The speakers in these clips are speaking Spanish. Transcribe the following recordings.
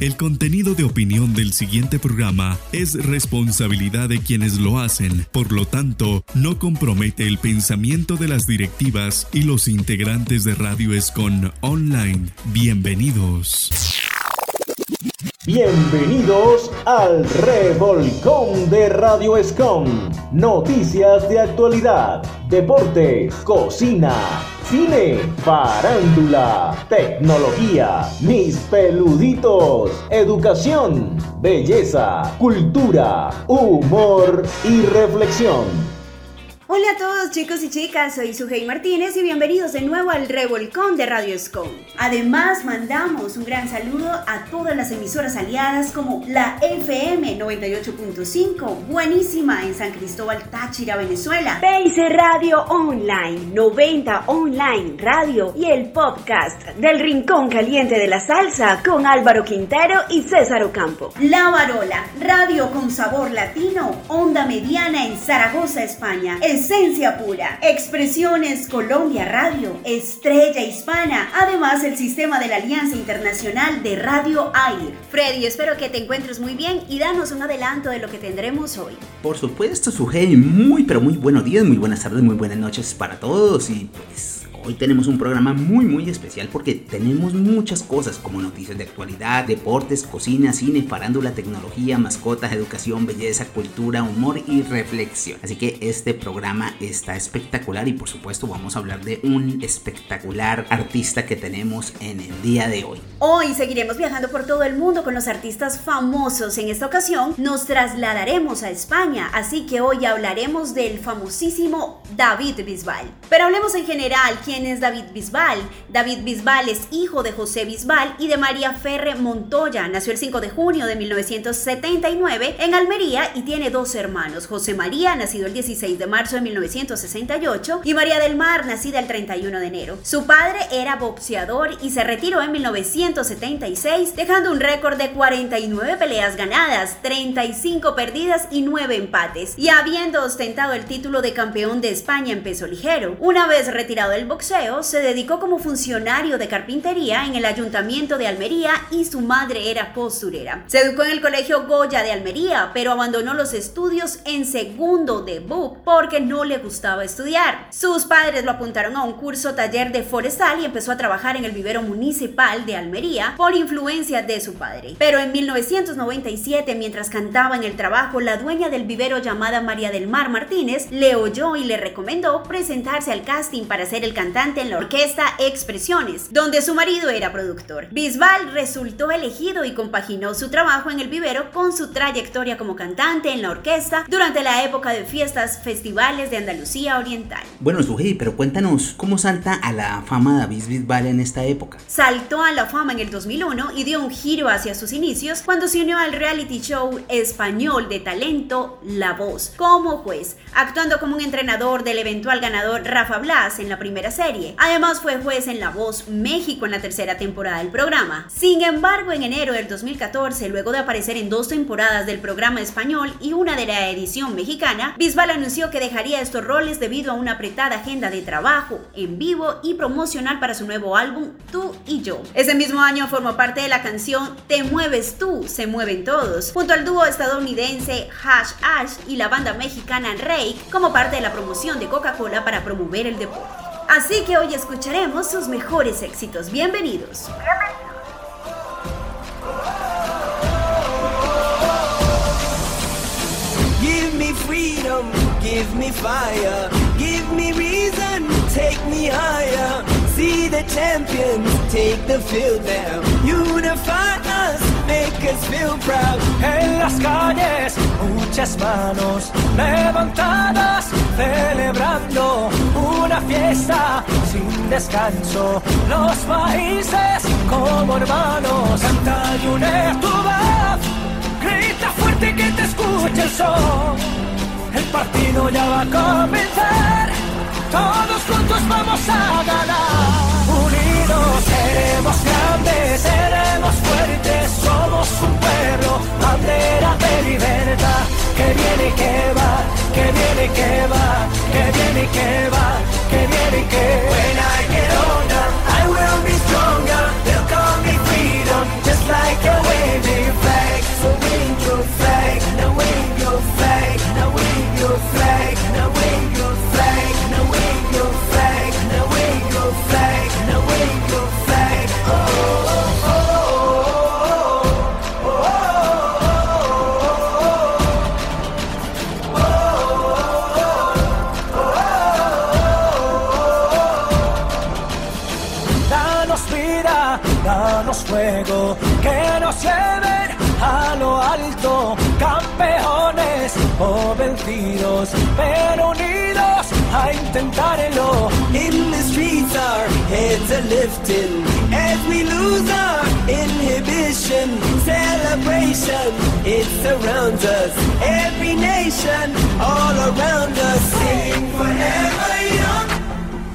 El contenido de opinión del siguiente programa es responsabilidad de quienes lo hacen, por lo tanto, no compromete el pensamiento de las directivas y los integrantes de Radio Escon Online. Bienvenidos. Bienvenidos al Revolcón de Radio Escom. Noticias de actualidad, deportes, cocina cine, farándula, tecnología, mis peluditos, educación, belleza, cultura, humor y reflexión. Hola a todos chicos y chicas, soy Sujei Martínez y bienvenidos de nuevo al Revolcón de Radio Scon. Además, mandamos un gran saludo a todas las emisoras aliadas como la FM 98.5, buenísima en San Cristóbal, Táchira, Venezuela. Base Radio Online, 90 Online Radio y el podcast del Rincón Caliente de la Salsa con Álvaro Quintero y César Ocampo. La Varola, radio con sabor latino, onda mediana en Zaragoza, España esencia pura. Expresiones Colombia Radio, Estrella Hispana, además el sistema de la Alianza Internacional de Radio AIR. Freddy, espero que te encuentres muy bien y danos un adelanto de lo que tendremos hoy. Por supuesto, Sujei, muy pero muy buenos días, muy buenas tardes, muy buenas noches para todos y pues Hoy tenemos un programa muy muy especial porque tenemos muchas cosas como noticias de actualidad, deportes, cocina, cine, farándula, tecnología, mascotas, educación, belleza, cultura, humor y reflexión. Así que este programa está espectacular y por supuesto vamos a hablar de un espectacular artista que tenemos en el día de hoy. Hoy seguiremos viajando por todo el mundo con los artistas famosos. En esta ocasión nos trasladaremos a España, así que hoy hablaremos del famosísimo David Bisbal. Pero hablemos en general, ¿quién es David Bisbal. David Bisbal es hijo de José Bisbal y de María Ferre Montoya. Nació el 5 de junio de 1979 en Almería y tiene dos hermanos. José María, nacido el 16 de marzo de 1968, y María del Mar, nacida el 31 de enero. Su padre era boxeador y se retiró en 1976, dejando un récord de 49 peleas ganadas, 35 perdidas y 9 empates, y habiendo ostentado el título de campeón de España en peso ligero. Una vez retirado del boxeo, se dedicó como funcionario de carpintería en el ayuntamiento de Almería y su madre era costurera. Se educó en el colegio Goya de Almería, pero abandonó los estudios en segundo de BUP porque no le gustaba estudiar. Sus padres lo apuntaron a un curso taller de forestal y empezó a trabajar en el vivero municipal de Almería por influencia de su padre. Pero en 1997, mientras cantaba en el trabajo, la dueña del vivero llamada María del Mar Martínez le oyó y le recomendó presentarse al casting para ser el cantante en la orquesta Expresiones, donde su marido era productor. Bisbal resultó elegido y compaginó su trabajo en el vivero con su trayectoria como cantante en la orquesta durante la época de fiestas festivales de Andalucía Oriental. Bueno, Sujei, pero cuéntanos, ¿cómo salta a la fama David Bisbal en esta época? Saltó a la fama en el 2001 y dio un giro hacia sus inicios cuando se unió al reality show español de talento La Voz como juez, actuando como un entrenador del eventual ganador Rafa Blas en la primera serie Además fue juez en La Voz México en la tercera temporada del programa. Sin embargo, en enero del 2014, luego de aparecer en dos temporadas del programa español y una de la edición mexicana, Bisbal anunció que dejaría estos roles debido a una apretada agenda de trabajo en vivo y promocional para su nuevo álbum Tú y Yo. Ese mismo año formó parte de la canción Te mueves tú, se mueven todos, junto al dúo estadounidense Hash Ash y la banda mexicana Rake como parte de la promoción de Coca-Cola para promover el deporte. Así que hoy escucharemos sus mejores éxitos. Bienvenidos. Give me freedom, give me fire, give me reason, take me higher. See the champions take the field now. Unify us, En las calles, muchas manos levantadas, celebrando una fiesta sin descanso. Los países como hermanos, canta y tu voz. Grita fuerte que te escuche el sol. El partido ya va a comenzar. Todos juntos vamos a ganar seremos grandes, seremos fuertes, somos un pueblo, bandera de libertad, que viene que va, que viene que va, que viene que va, que viene que va. When I get older, I will be stronger, they'll call me freedom, just like a waving flag, so wave your flag, now wave your flag, now wave your flag, now vencidos, pero unidos a intentarlo. In the streets our heads are lifting as we lose our inhibition. Celebration, it surrounds us. Every nation, all around us. Sing forever young,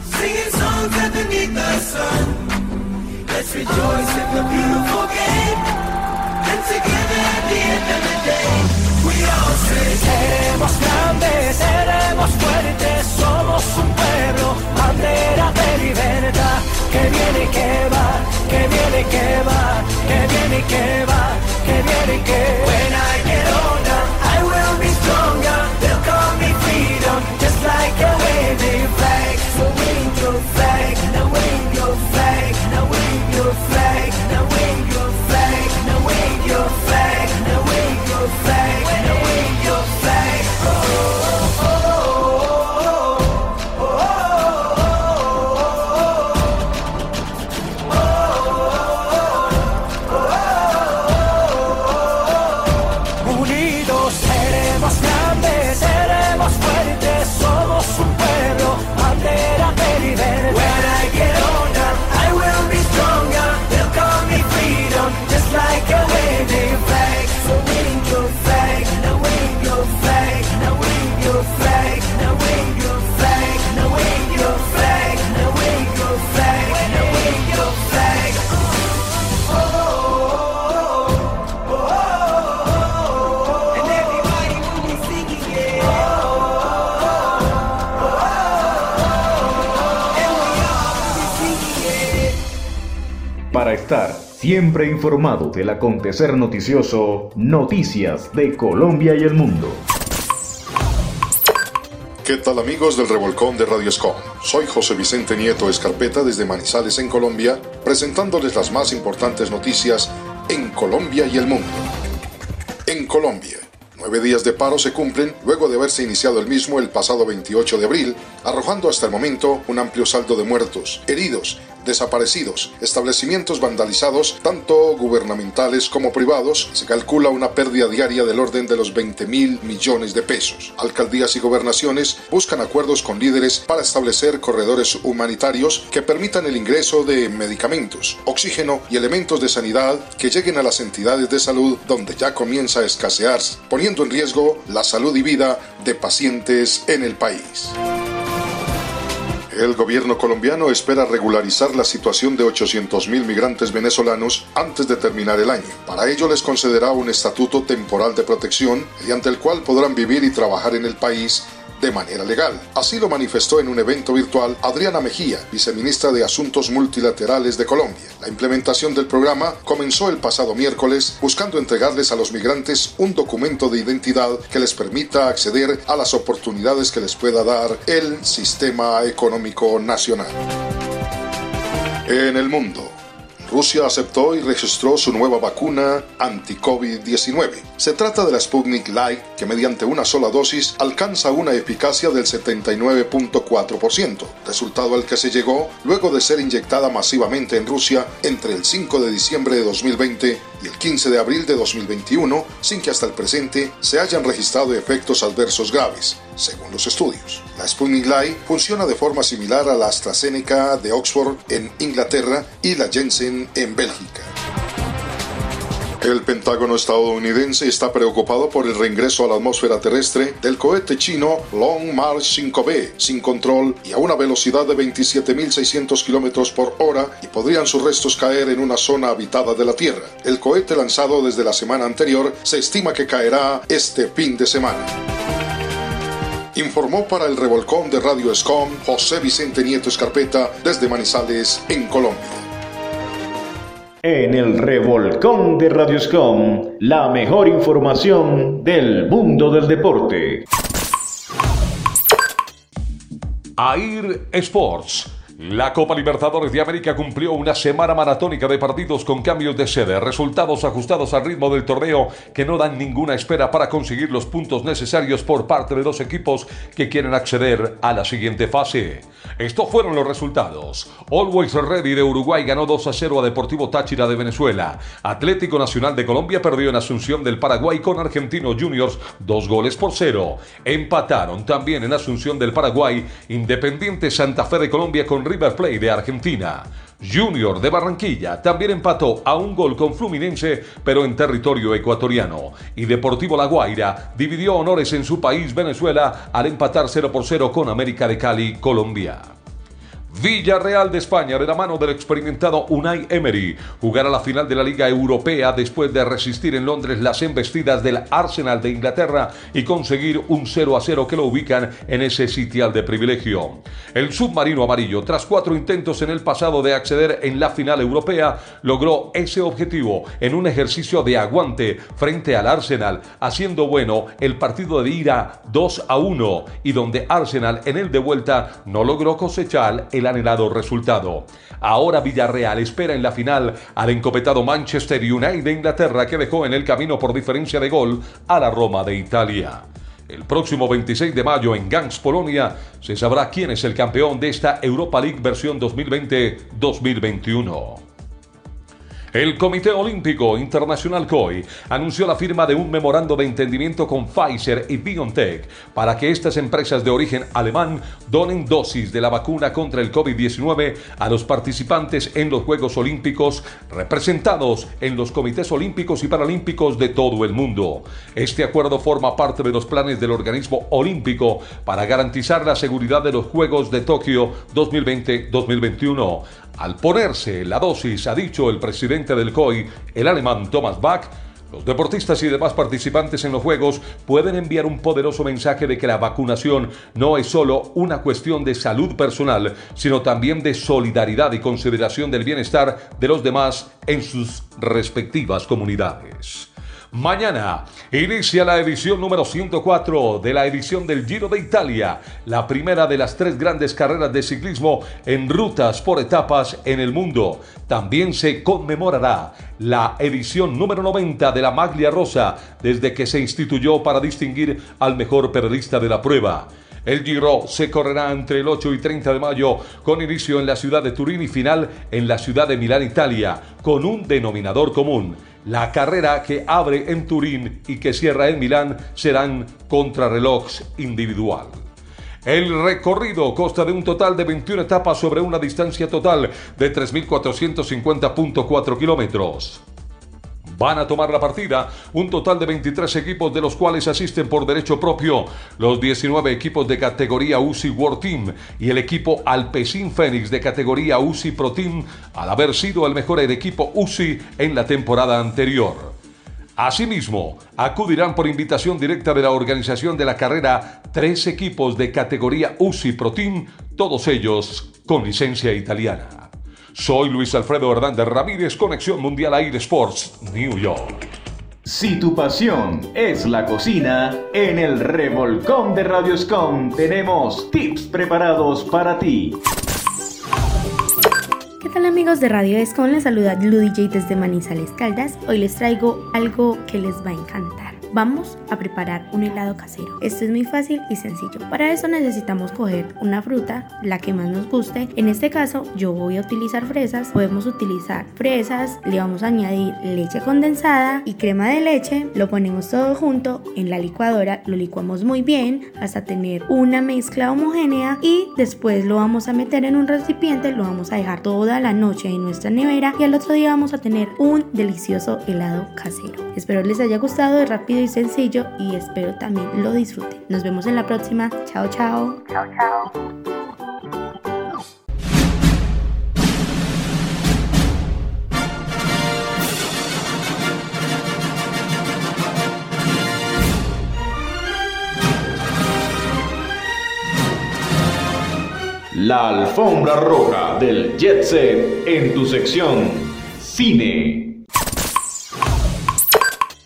singing songs underneath the sun. Let's rejoice in the beautiful game, Seremos grandes, seremos fuertes, somos un pueblo, bandera de libertad, que viene y que va, que viene y que va, que viene y que va, que viene y que When Siempre informado del acontecer noticioso, noticias de Colombia y el mundo. ¿Qué tal amigos del Revolcón de Radio Escom? Soy José Vicente Nieto Escarpeta desde Manizales en Colombia, presentándoles las más importantes noticias en Colombia y el mundo. En Colombia. Nueve días de paro se cumplen luego de haberse iniciado el mismo el pasado 28 de abril, arrojando hasta el momento un amplio saldo de muertos, heridos desaparecidos, establecimientos vandalizados, tanto gubernamentales como privados, se calcula una pérdida diaria del orden de los 20 mil millones de pesos. Alcaldías y gobernaciones buscan acuerdos con líderes para establecer corredores humanitarios que permitan el ingreso de medicamentos, oxígeno y elementos de sanidad que lleguen a las entidades de salud donde ya comienza a escasearse, poniendo en riesgo la salud y vida de pacientes en el país. El gobierno colombiano espera regularizar la situación de 800.000 migrantes venezolanos antes de terminar el año. Para ello les concederá un estatuto temporal de protección mediante el cual podrán vivir y trabajar en el país de manera legal. Así lo manifestó en un evento virtual Adriana Mejía, viceministra de Asuntos Multilaterales de Colombia. La implementación del programa comenzó el pasado miércoles buscando entregarles a los migrantes un documento de identidad que les permita acceder a las oportunidades que les pueda dar el sistema económico nacional. En el mundo. Rusia aceptó y registró su nueva vacuna anti-COVID-19. Se trata de la Sputnik Light, que mediante una sola dosis alcanza una eficacia del 79.4%, resultado al que se llegó luego de ser inyectada masivamente en Rusia entre el 5 de diciembre de 2020 y el 15 de abril de 2021, sin que hasta el presente se hayan registrado efectos adversos graves, según los estudios. La Sputnik Light funciona de forma similar a la AstraZeneca de Oxford en Inglaterra y la Jensen en Bélgica. El Pentágono estadounidense está preocupado por el reingreso a la atmósfera terrestre del cohete chino Long March 5B sin control y a una velocidad de 27.600 km por hora y podrían sus restos caer en una zona habitada de la Tierra. El cohete lanzado desde la semana anterior se estima que caerá este fin de semana. Informó para el revolcón de Radio Escom José Vicente Nieto Escarpeta desde Manizales, en Colombia. En el revolcón de Radio Escom, la mejor información del mundo del deporte. AIR Sports la Copa Libertadores de América cumplió una semana maratónica de partidos con cambios de sede, resultados ajustados al ritmo del torneo que no dan ninguna espera para conseguir los puntos necesarios por parte de dos equipos que quieren acceder a la siguiente fase. Estos fueron los resultados. Always Ready de Uruguay ganó 2 a 0 a Deportivo Táchira de Venezuela. Atlético Nacional de Colombia perdió en Asunción del Paraguay con Argentinos Juniors dos goles por cero. Empataron también en Asunción del Paraguay Independiente Santa Fe de Colombia con River Plate de Argentina. Junior de Barranquilla también empató a un gol con Fluminense, pero en territorio ecuatoriano. Y Deportivo La Guaira dividió honores en su país, Venezuela, al empatar 0 por 0 con América de Cali, Colombia. Villarreal de España, de la mano del experimentado Unai Emery, jugará la final de la Liga Europea después de resistir en Londres las embestidas del Arsenal de Inglaterra y conseguir un 0 a 0 que lo ubican en ese sitial de privilegio. El submarino amarillo, tras cuatro intentos en el pasado de acceder en la final europea, logró ese objetivo en un ejercicio de aguante frente al Arsenal, haciendo bueno el partido de ira 2 a 1 y donde Arsenal en el de vuelta no logró cosechar el anhelado resultado. Ahora Villarreal espera en la final al encopetado Manchester United de Inglaterra que dejó en el camino por diferencia de gol a la Roma de Italia. El próximo 26 de mayo en Gans, Polonia, se sabrá quién es el campeón de esta Europa League versión 2020-2021. El Comité Olímpico Internacional COI anunció la firma de un memorando de entendimiento con Pfizer y BioNTech para que estas empresas de origen alemán donen dosis de la vacuna contra el COVID-19 a los participantes en los Juegos Olímpicos representados en los comités olímpicos y paralímpicos de todo el mundo. Este acuerdo forma parte de los planes del organismo olímpico para garantizar la seguridad de los Juegos de Tokio 2020-2021. Al ponerse la dosis, ha dicho el presidente del COI, el alemán Thomas Bach, los deportistas y demás participantes en los Juegos pueden enviar un poderoso mensaje de que la vacunación no es solo una cuestión de salud personal, sino también de solidaridad y consideración del bienestar de los demás en sus respectivas comunidades. Mañana inicia la edición número 104 de la edición del Giro de Italia, la primera de las tres grandes carreras de ciclismo en rutas por etapas en el mundo. También se conmemorará la edición número 90 de la Maglia Rosa desde que se instituyó para distinguir al mejor periodista de la prueba. El Giro se correrá entre el 8 y 30 de mayo con inicio en la ciudad de Turín y final en la ciudad de Milán, Italia, con un denominador común la carrera que abre en Turín y que cierra en Milán serán contrarrelojes individual. El recorrido consta de un total de 21 etapas sobre una distancia total de 3.450.4 kilómetros. Van a tomar la partida un total de 23 equipos de los cuales asisten por derecho propio los 19 equipos de categoría UCI World Team y el equipo Alpecin Phoenix de categoría UCI Pro Team al haber sido el mejor equipo UCI en la temporada anterior. Asimismo, acudirán por invitación directa de la organización de la carrera tres equipos de categoría UCI Pro Team, todos ellos con licencia italiana. Soy Luis Alfredo Hernández Ramírez, Conexión Mundial Air Sports, New York. Si tu pasión es la cocina, en el revolcón de Radioscom tenemos tips preparados para ti. ¿Qué tal amigos de Radio Escom? Les saluda Blue DJ desde Manizales Caldas. Hoy les traigo algo que les va a encantar. Vamos a preparar un helado casero. Esto es muy fácil y sencillo. Para eso necesitamos coger una fruta, la que más nos guste. En este caso yo voy a utilizar fresas. Podemos utilizar fresas, le vamos a añadir leche condensada y crema de leche. Lo ponemos todo junto en la licuadora, lo licuamos muy bien hasta tener una mezcla homogénea y después lo vamos a meter en un recipiente, lo vamos a dejar toda la noche en nuestra nevera y al otro día vamos a tener un delicioso helado casero. Espero les haya gustado, de rápido sencillo y espero también lo disfruten. Nos vemos en la próxima. Chao, chao. Chao, chao. La alfombra roja del Jet Set en tu sección Cine.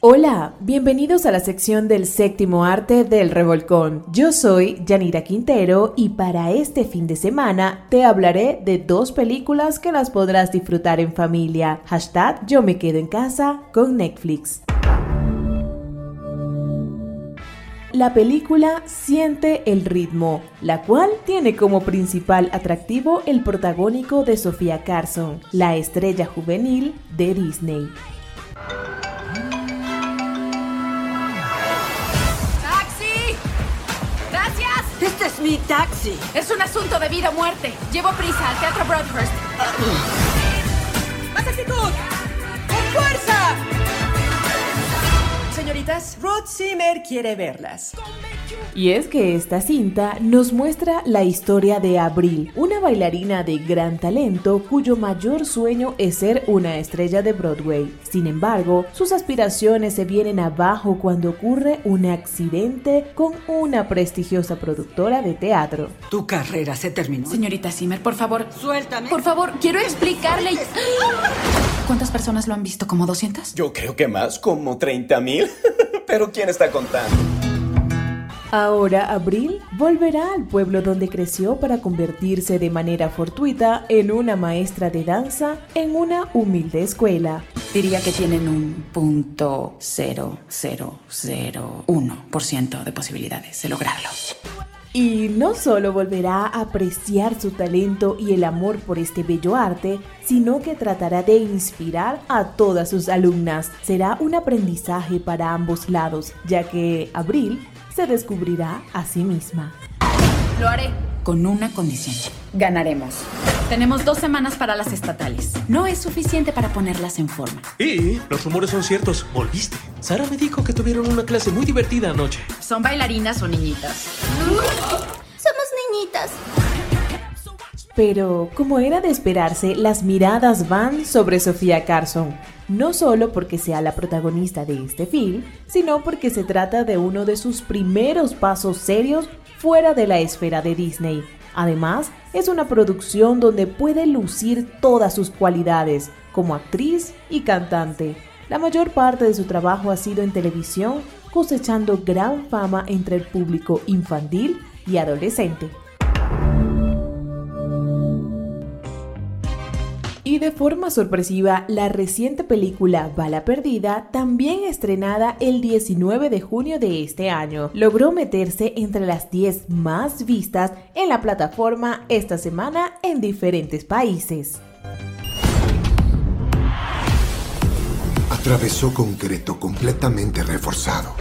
Hola, bienvenidos a la sección del séptimo arte del revolcón. Yo soy Yanira Quintero y para este fin de semana te hablaré de dos películas que las podrás disfrutar en familia. Hashtag yo me quedo en casa con Netflix. La película Siente el ritmo, la cual tiene como principal atractivo el protagónico de Sofía Carson, la estrella juvenil de Disney. Este es mi taxi. Es un asunto de vida o muerte. Llevo prisa al Teatro Broadhurst. ¡Más actitud! ¡Con fuerza! Señoritas, Rod Zimmer quiere verlas. Y es que esta cinta nos muestra la historia de Abril, una bailarina de gran talento cuyo mayor sueño es ser una estrella de Broadway. Sin embargo, sus aspiraciones se vienen abajo cuando ocurre un accidente con una prestigiosa productora de teatro. Tu carrera se terminó. Señorita Zimmer, por favor. Suéltame. Por favor, quiero explicarle. ¿Cuántas personas lo han visto? ¿Como 200? Yo creo que más, como 30 mil. Pero ¿quién está contando? Ahora Abril volverá al pueblo donde creció para convertirse de manera fortuita en una maestra de danza en una humilde escuela. Diría que tienen un punto cero cero cero uno por ciento de posibilidades de lograrlo. Y no solo volverá a apreciar su talento y el amor por este bello arte, sino que tratará de inspirar a todas sus alumnas. Será un aprendizaje para ambos lados, ya que Abril se descubrirá a sí misma. Lo haré con una condición. Ganaremos. Tenemos dos semanas para las estatales. No es suficiente para ponerlas en forma. Y los rumores son ciertos. Volviste. Sara me dijo que tuvieron una clase muy divertida anoche. ¿Son bailarinas o niñitas? Somos niñitas. Pero, como era de esperarse, las miradas van sobre Sofía Carson, no solo porque sea la protagonista de este film, sino porque se trata de uno de sus primeros pasos serios fuera de la esfera de Disney. Además, es una producción donde puede lucir todas sus cualidades como actriz y cantante. La mayor parte de su trabajo ha sido en televisión, cosechando gran fama entre el público infantil y adolescente. Y de forma sorpresiva, la reciente película Bala Perdida, también estrenada el 19 de junio de este año, logró meterse entre las 10 más vistas en la plataforma esta semana en diferentes países. Atravesó concreto completamente reforzado.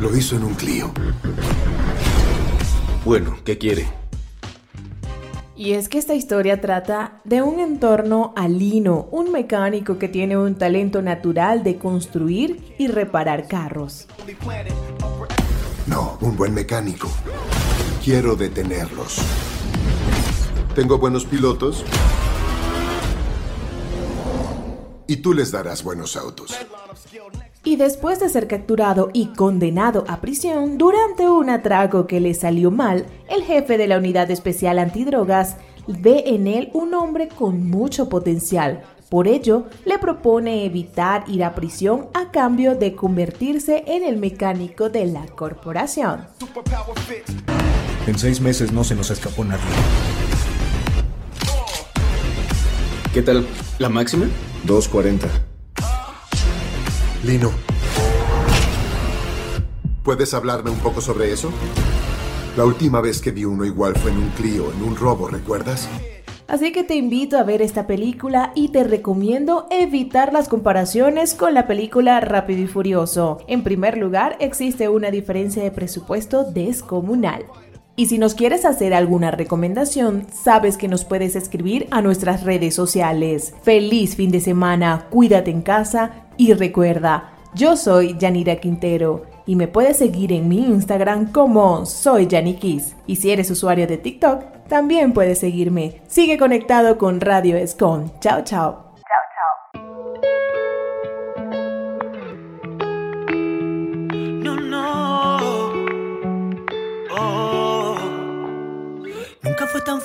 Lo hizo en un Clio. Bueno, ¿qué quiere? Y es que esta historia trata de un entorno alino, un mecánico que tiene un talento natural de construir y reparar carros. No, un buen mecánico. Quiero detenerlos. Tengo buenos pilotos. Y tú les darás buenos autos y después de ser capturado y condenado a prisión durante un atraco que le salió mal, el jefe de la unidad especial antidrogas ve en él un hombre con mucho potencial. Por ello, le propone evitar ir a prisión a cambio de convertirse en el mecánico de la corporación. En seis meses no se nos escapó nadie. ¿Qué tal? ¿La máxima? 240. Lino, ¿puedes hablarme un poco sobre eso? La última vez que vi uno igual fue en un Clio, en un robo, ¿recuerdas? Así que te invito a ver esta película y te recomiendo evitar las comparaciones con la película Rápido y Furioso. En primer lugar, existe una diferencia de presupuesto descomunal. Y si nos quieres hacer alguna recomendación, sabes que nos puedes escribir a nuestras redes sociales. Feliz fin de semana, cuídate en casa y recuerda, yo soy Yanira Quintero y me puedes seguir en mi Instagram como soy Kiss. Y si eres usuario de TikTok, también puedes seguirme. Sigue conectado con Radio Escon. Chao, chao.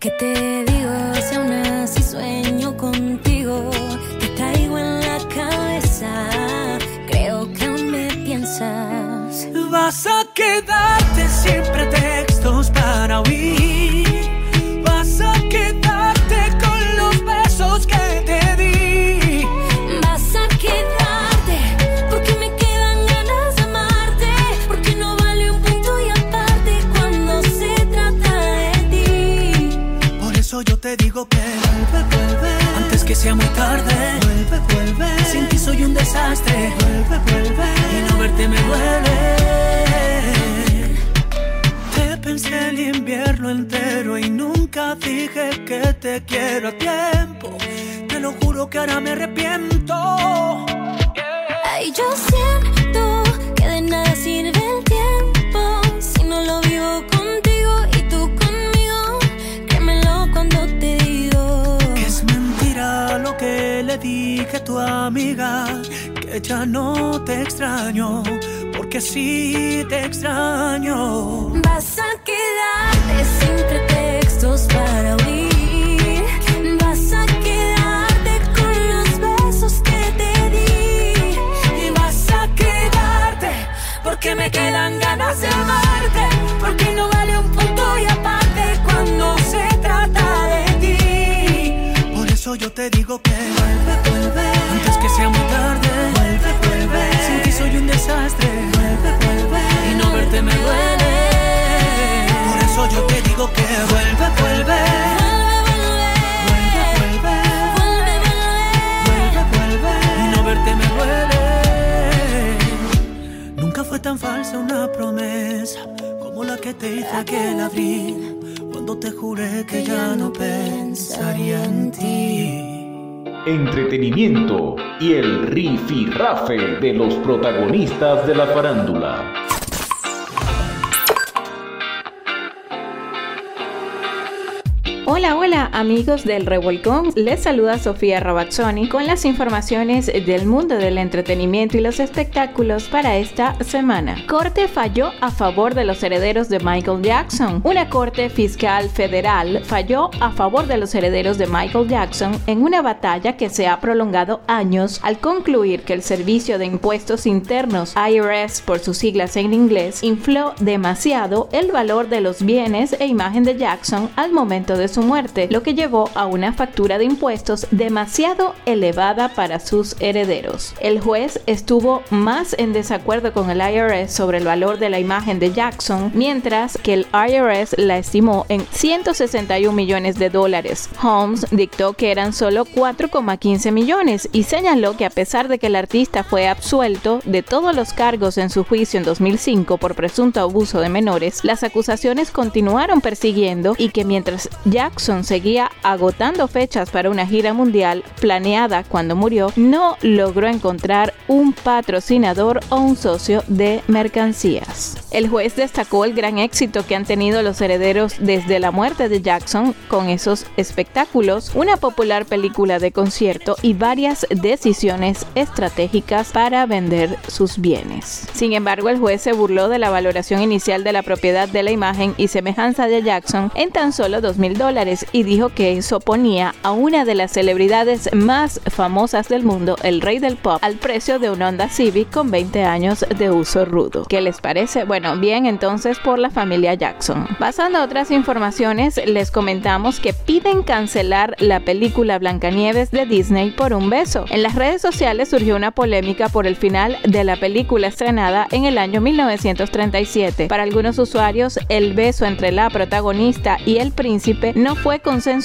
¿Qué te digo si aún así sueño contigo? Te traigo en la cabeza, creo que aún me piensas. Vas a quedarte sin pretextos para huir. Que sea muy tarde, vuelve, vuelve. Sin ti soy un desastre, vuelve, vuelve. Y no verte me duele. Te pensé el invierno entero y nunca dije que te quiero a tiempo. Te lo juro que ahora me arrepiento. Ay, yo siento amiga, que ya no te extraño, porque sí te extraño. Vas a quedarte sin pretextos para huir. Vas a quedarte con los besos que te di. Y vas a quedarte porque me quedan ganas de amarte, porque no vale un punto y aparte cuando se trata de ti. Por eso yo te digo que vuelve, vuelve, verte me duele. Por eso yo te digo que vuelve, vuelve. Vuelve, vuelve. Vuelve, vuelve, y no verte me duele. Nunca fue tan falsa una promesa como la que te hice aquel abril, cuando te juré que ya no pensaría en ti. Entretenimiento y el rifirrafe de los protagonistas de la farándula. Amigos del Revolcón, les saluda Sofía Rabazzoni con las informaciones del mundo del entretenimiento y los espectáculos para esta semana. Corte falló a favor de los herederos de Michael Jackson. Una corte fiscal federal falló a favor de los herederos de Michael Jackson en una batalla que se ha prolongado años al concluir que el Servicio de Impuestos Internos, IRS por sus siglas en inglés, infló demasiado el valor de los bienes e imagen de Jackson al momento de su muerte, lo que llevó a una factura de impuestos demasiado elevada para sus herederos. El juez estuvo más en desacuerdo con el IRS sobre el valor de la imagen de Jackson, mientras que el IRS la estimó en 161 millones de dólares. Holmes dictó que eran solo 4,15 millones y señaló que a pesar de que el artista fue absuelto de todos los cargos en su juicio en 2005 por presunto abuso de menores, las acusaciones continuaron persiguiendo y que mientras Jackson seguía agotando fechas para una gira mundial planeada cuando murió, no logró encontrar un patrocinador o un socio de mercancías. El juez destacó el gran éxito que han tenido los herederos desde la muerte de Jackson con esos espectáculos, una popular película de concierto y varias decisiones estratégicas para vender sus bienes. Sin embargo, el juez se burló de la valoración inicial de la propiedad de la imagen y semejanza de Jackson en tan solo 2 mil dólares y dijo que eso ponía a una de las celebridades más famosas del mundo, el rey del pop, al precio de un Honda Civic con 20 años de uso rudo. ¿Qué les parece? Bueno, bien entonces por la familia Jackson. Pasando a otras informaciones, les comentamos que piden cancelar la película Blancanieves de Disney por un beso. En las redes sociales surgió una polémica por el final de la película estrenada en el año 1937. Para algunos usuarios, el beso entre la protagonista y el príncipe no fue consensuado,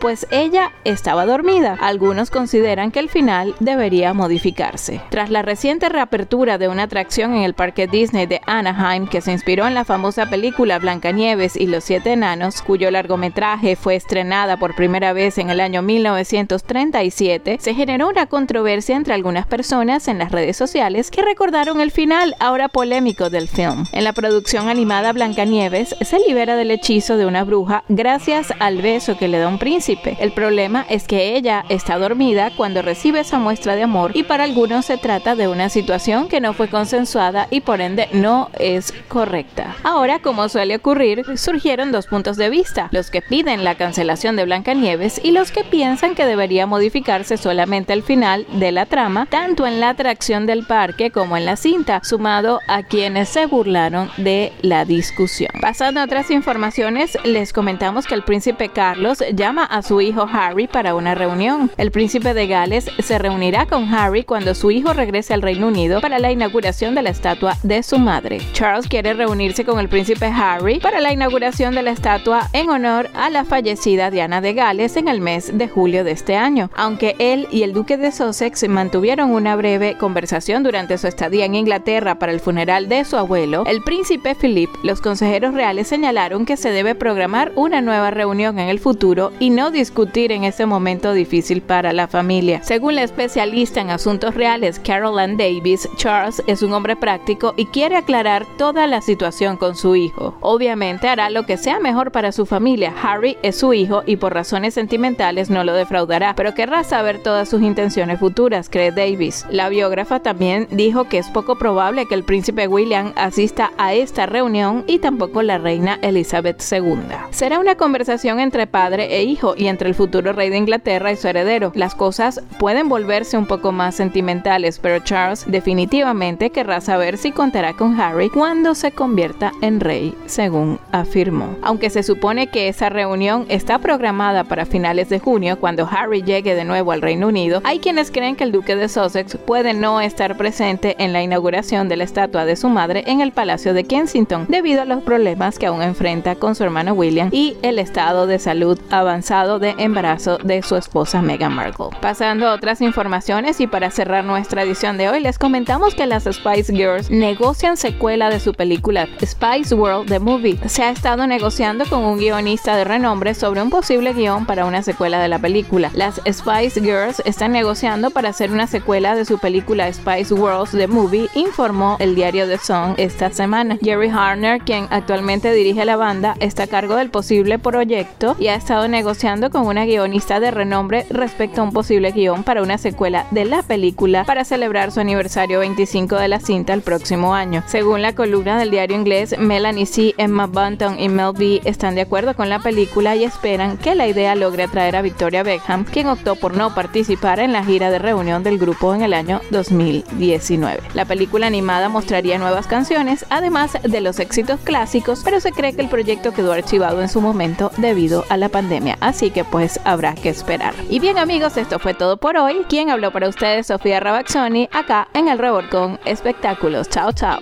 pues ella estaba dormida. Algunos consideran que el final debería modificarse. Tras la reciente reapertura de una atracción en el parque Disney de Anaheim, que se inspiró en la famosa película Blancanieves y los Siete Enanos, cuyo largometraje fue estrenada por primera vez en el año 1937, se generó una controversia entre algunas personas en las redes sociales que recordaron el final ahora polémico del film. En la producción animada Blancanieves se libera del hechizo de una bruja gracias al beso que le da un príncipe. El problema es que ella está dormida cuando recibe esa muestra de amor y para algunos se trata de una situación que no fue consensuada y por ende no es correcta. Ahora, como suele ocurrir, surgieron dos puntos de vista, los que piden la cancelación de Blancanieves y los que piensan que debería modificarse solamente el final de la trama, tanto en la atracción del parque como en la cinta, sumado a quienes se burlaron de la discusión. Pasando a otras informaciones, les comentamos que el príncipe Carlos llama a su hijo Harry para una reunión. El príncipe de Gales se reunirá con Harry cuando su hijo regrese al Reino Unido para la inauguración de la estatua de su madre. Charles quiere reunirse con el príncipe Harry para la inauguración de la estatua en honor a la fallecida Diana de Gales en el mes de julio de este año. Aunque él y el duque de Sussex mantuvieron una breve conversación durante su estadía en Inglaterra para el funeral de su abuelo, el príncipe Philip, los consejeros reales señalaron que se debe programar una nueva reunión en el futuro y no discutir en ese momento difícil para la familia. Según la especialista en asuntos reales Carolyn Davis, Charles es un hombre práctico y quiere aclarar toda la situación con su hijo. Obviamente hará lo que sea mejor para su familia. Harry es su hijo y por razones sentimentales no lo defraudará, pero querrá saber todas sus intenciones futuras, cree Davis. La biógrafa también dijo que es poco probable que el príncipe William asista a esta reunión y tampoco la reina Elizabeth II. Será una conversación entre e hijo y entre el futuro rey de Inglaterra y su heredero. Las cosas pueden volverse un poco más sentimentales, pero Charles definitivamente querrá saber si contará con Harry cuando se convierta en rey, según afirmó. Aunque se supone que esa reunión está programada para finales de junio, cuando Harry llegue de nuevo al Reino Unido, hay quienes creen que el duque de Sussex puede no estar presente en la inauguración de la estatua de su madre en el Palacio de Kensington, debido a los problemas que aún enfrenta con su hermano William y el estado de salud avanzado de embarazo de su esposa Meghan Markle. Pasando a otras informaciones y para cerrar nuestra edición de hoy, les comentamos que las Spice Girls negocian secuela de su película Spice World The Movie. Se ha estado negociando con un guionista de renombre sobre un posible guion para una secuela de la película. Las Spice Girls están negociando para hacer una secuela de su película Spice World The Movie, informó el diario The Sun esta semana. Jerry Harner, quien actualmente dirige la banda, está a cargo del posible proyecto y ha estado negociando con una guionista de renombre respecto a un posible guion para una secuela de la película para celebrar su aniversario 25 de la cinta el próximo año. Según la columna del diario inglés, Melanie C., Emma Bunton y Mel B están de acuerdo con la película y esperan que la idea logre atraer a Victoria Beckham, quien optó por no participar en la gira de reunión del grupo en el año 2019. La película animada mostraría nuevas canciones, además de los éxitos clásicos, pero se cree que el proyecto quedó archivado en su momento debido a la pandemia, así que pues habrá que esperar. Y bien amigos, esto fue todo por hoy. Quien habló para ustedes, Sofía Rabaxoni, acá en el Revolcón Espectáculos. Chao, chao.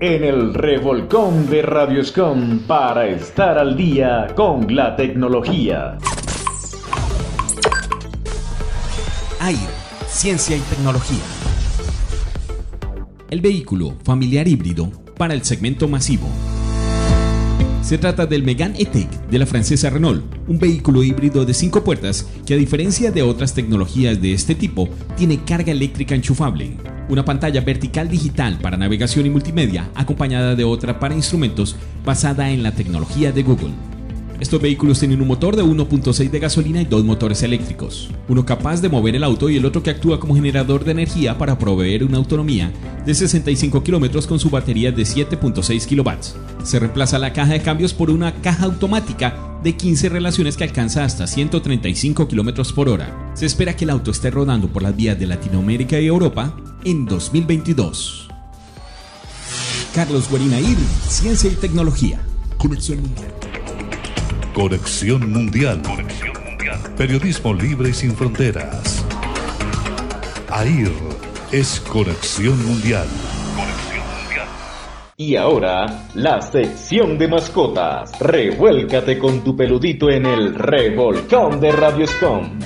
En el revolcón de Radioscom para estar al día con la tecnología. AIR, Ciencia y Tecnología. El vehículo familiar híbrido para el segmento masivo. Se trata del Megane E-Tech de la francesa Renault, un vehículo híbrido de 5 puertas que a diferencia de otras tecnologías de este tipo, tiene carga eléctrica enchufable, una pantalla vertical digital para navegación y multimedia acompañada de otra para instrumentos basada en la tecnología de Google. Estos vehículos tienen un motor de 1.6 de gasolina y dos motores eléctricos, uno capaz de mover el auto y el otro que actúa como generador de energía para proveer una autonomía de 65 kilómetros con su batería de 7.6 kilowatts. Se reemplaza la caja de cambios por una caja automática de 15 relaciones que alcanza hasta 135 kilómetros por hora. Se espera que el auto esté rodando por las vías de Latinoamérica y Europa en 2022. Carlos Guarinair, Ciencia y Tecnología. Conexión Mundial. Conexión Mundial. Periodismo libre y sin fronteras. AIR es Conexión Mundial. Y ahora, la sección de mascotas. Revuélcate con tu peludito en el revolcón de Radioscom.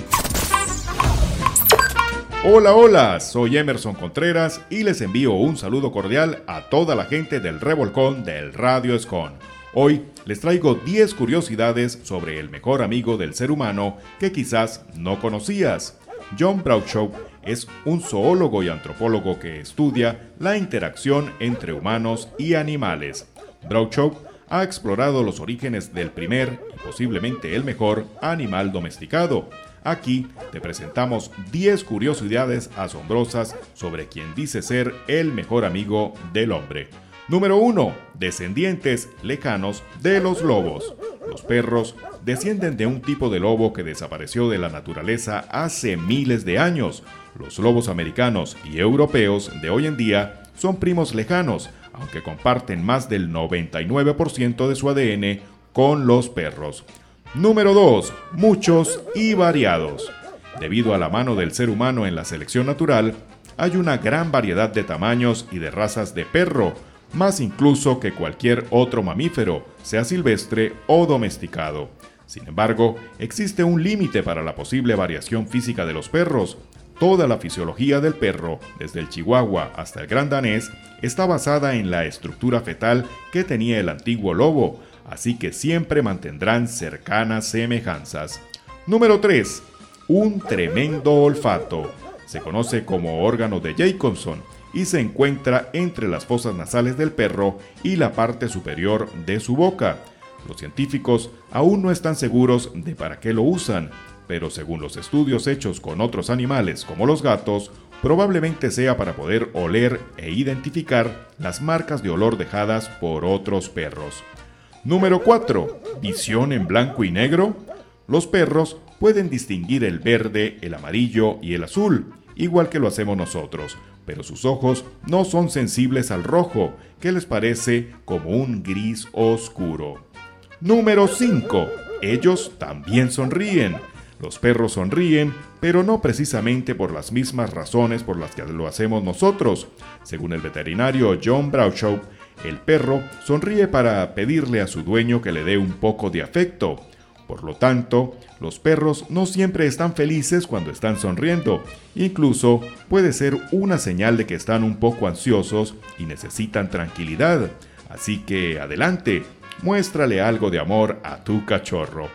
Hola, hola, soy Emerson Contreras y les envío un saludo cordial a toda la gente del Revolcón del Radio Escon. Hoy les traigo 10 curiosidades sobre el mejor amigo del ser humano que quizás no conocías. John Bradshaw es un zoólogo y antropólogo que estudia la interacción entre humanos y animales. Bradshaw ha explorado los orígenes del primer y posiblemente el mejor animal domesticado. Aquí te presentamos 10 curiosidades asombrosas sobre quien dice ser el mejor amigo del hombre. Número 1. Descendientes lejanos de los lobos. Los perros descienden de un tipo de lobo que desapareció de la naturaleza hace miles de años. Los lobos americanos y europeos de hoy en día son primos lejanos, aunque comparten más del 99% de su ADN con los perros. Número 2. Muchos y variados. Debido a la mano del ser humano en la selección natural, hay una gran variedad de tamaños y de razas de perro, más incluso que cualquier otro mamífero, sea silvestre o domesticado. Sin embargo, existe un límite para la posible variación física de los perros. Toda la fisiología del perro, desde el chihuahua hasta el gran danés, está basada en la estructura fetal que tenía el antiguo lobo, así que siempre mantendrán cercanas semejanzas. Número 3. Un tremendo olfato. Se conoce como órgano de Jacobson y se encuentra entre las fosas nasales del perro y la parte superior de su boca. Los científicos aún no están seguros de para qué lo usan, pero según los estudios hechos con otros animales como los gatos, probablemente sea para poder oler e identificar las marcas de olor dejadas por otros perros. Número 4. Visión en blanco y negro. Los perros pueden distinguir el verde, el amarillo y el azul, igual que lo hacemos nosotros, pero sus ojos no son sensibles al rojo, que les parece como un gris oscuro. Número 5. Ellos también sonríen. Los perros sonríen, pero no precisamente por las mismas razones por las que lo hacemos nosotros. Según el veterinario John Bradshaw, el perro sonríe para pedirle a su dueño que le dé un poco de afecto. Por lo tanto, los perros no siempre están felices cuando están sonriendo. Incluso puede ser una señal de que están un poco ansiosos y necesitan tranquilidad. Así que adelante, muéstrale algo de amor a tu cachorro.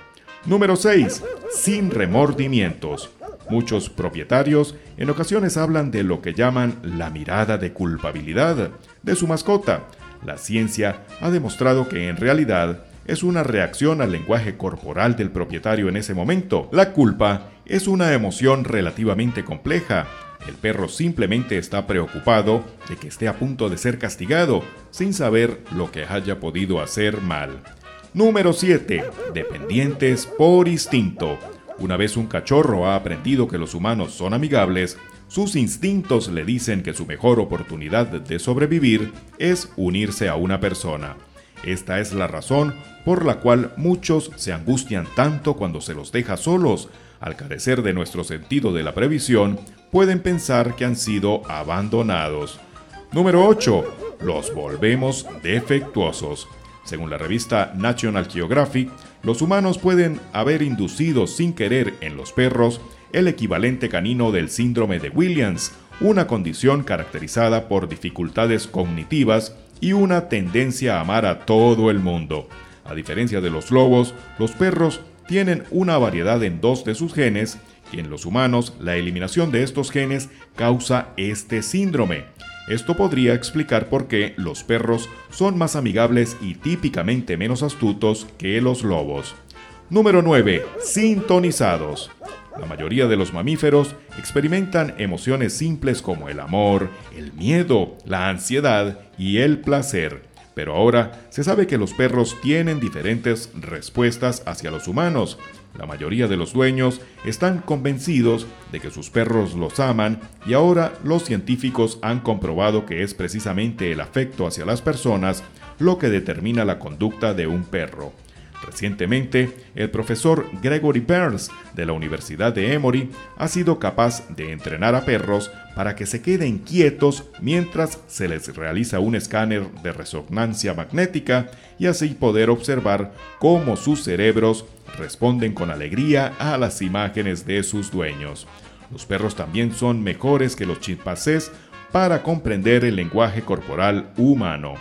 Número 6. Sin remordimientos. Muchos propietarios en ocasiones hablan de lo que llaman la mirada de culpabilidad de su mascota. La ciencia ha demostrado que en realidad es una reacción al lenguaje corporal del propietario en ese momento. La culpa es una emoción relativamente compleja el perro simplemente está preocupado de que esté a punto de ser castigado, sin saber lo que haya podido hacer mal. Número 7. Dependientes por instinto. Una vez un cachorro ha aprendido que los humanos son amigables, sus instintos le dicen que su mejor oportunidad de sobrevivir es unirse a una persona. Esta es la razón por la cual muchos se angustian tanto cuando se los deja solos, al carecer de nuestro sentido de la previsión, pueden pensar que han sido abandonados. Número 8. Los volvemos defectuosos. Según la revista National Geographic, los humanos pueden haber inducido sin querer en los perros el equivalente canino del síndrome de Williams, una condición caracterizada por dificultades cognitivas y una tendencia a amar a todo el mundo. A diferencia de los lobos, los perros tienen una variedad en dos de sus genes y en los humanos la eliminación de estos genes causa este síndrome. Esto podría explicar por qué los perros son más amigables y típicamente menos astutos que los lobos. Número 9. Sintonizados. La mayoría de los mamíferos experimentan emociones simples como el amor, el miedo, la ansiedad y el placer. Pero ahora se sabe que los perros tienen diferentes respuestas hacia los humanos. La mayoría de los dueños están convencidos de que sus perros los aman y ahora los científicos han comprobado que es precisamente el afecto hacia las personas lo que determina la conducta de un perro. Recientemente, el profesor Gregory Burns de la Universidad de Emory ha sido capaz de entrenar a perros para que se queden quietos mientras se les realiza un escáner de resonancia magnética y así poder observar cómo sus cerebros responden con alegría a las imágenes de sus dueños. Los perros también son mejores que los chimpancés para comprender el lenguaje corporal humano.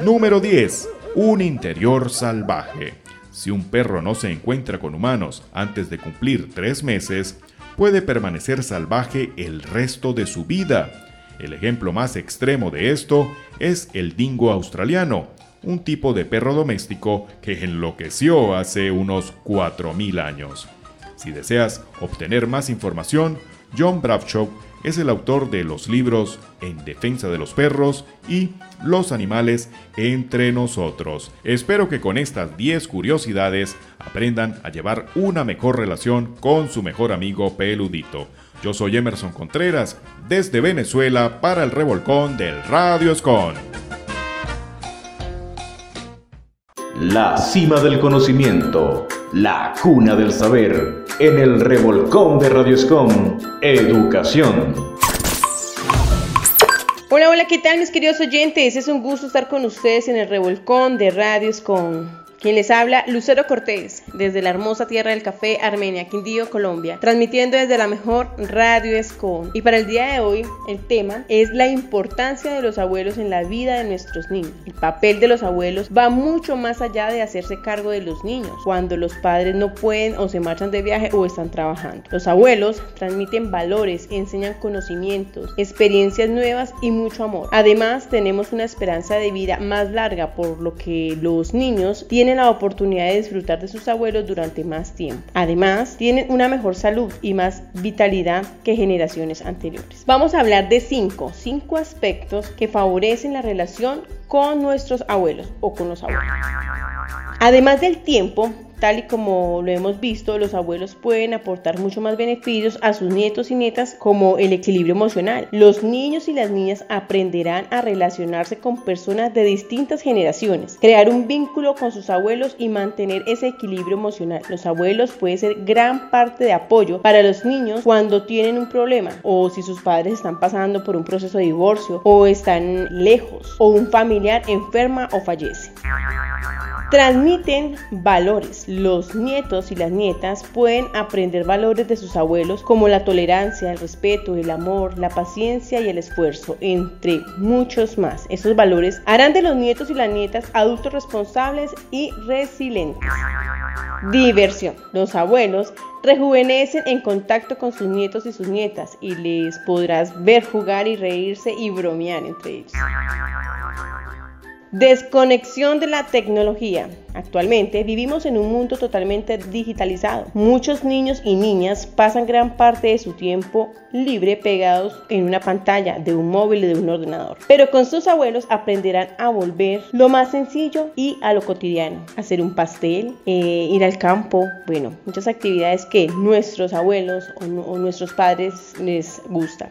Número 10. Un interior salvaje. Si un perro no se encuentra con humanos antes de cumplir tres meses, puede permanecer salvaje el resto de su vida. El ejemplo más extremo de esto es el dingo australiano, un tipo de perro doméstico que enloqueció hace unos 4.000 años. Si deseas obtener más información, John Bradshaw es el autor de los libros En defensa de los perros y Los animales entre nosotros. Espero que con estas 10 curiosidades aprendan a llevar una mejor relación con su mejor amigo peludito. Yo soy Emerson Contreras, desde Venezuela para el revolcón del Radio Escon. La cima del conocimiento, la cuna del saber, en el revolcón de Radioscom, Educación. Hola, hola, ¿qué tal mis queridos oyentes? Es un gusto estar con ustedes en el revolcón de Radioscom. Quien les habla, Lucero Cortés, desde la hermosa tierra del café Armenia, Quindío, Colombia, transmitiendo desde la mejor radio Escon. Y para el día de hoy, el tema es la importancia de los abuelos en la vida de nuestros niños. El papel de los abuelos va mucho más allá de hacerse cargo de los niños, cuando los padres no pueden o se marchan de viaje o están trabajando. Los abuelos transmiten valores, enseñan conocimientos, experiencias nuevas y mucho amor. Además, tenemos una esperanza de vida más larga, por lo que los niños tienen la oportunidad de disfrutar de sus abuelos durante más tiempo. Además, tienen una mejor salud y más vitalidad que generaciones anteriores. Vamos a hablar de cinco, cinco aspectos que favorecen la relación con nuestros abuelos o con los abuelos. Además del tiempo, tal y como lo hemos visto, los abuelos pueden aportar mucho más beneficios a sus nietos y nietas como el equilibrio emocional. Los niños y las niñas aprenderán a relacionarse con personas de distintas generaciones, crear un vínculo con sus abuelos y mantener ese equilibrio emocional. Los abuelos pueden ser gran parte de apoyo para los niños cuando tienen un problema o si sus padres están pasando por un proceso de divorcio o están lejos o un familiar enferma o fallece. Transmiten valores. Los nietos y las nietas pueden aprender valores de sus abuelos como la tolerancia, el respeto, el amor, la paciencia y el esfuerzo, entre muchos más. Esos valores harán de los nietos y las nietas adultos responsables y resilientes. Diversión. Los abuelos rejuvenecen en contacto con sus nietos y sus nietas y les podrás ver jugar y reírse y bromear entre ellos. Desconexión de la tecnología. Actualmente vivimos en un mundo totalmente digitalizado. Muchos niños y niñas pasan gran parte de su tiempo libre pegados en una pantalla de un móvil o de un ordenador. Pero con sus abuelos aprenderán a volver lo más sencillo y a lo cotidiano. Hacer un pastel, eh, ir al campo, bueno, muchas actividades que nuestros abuelos o, o nuestros padres les gustan.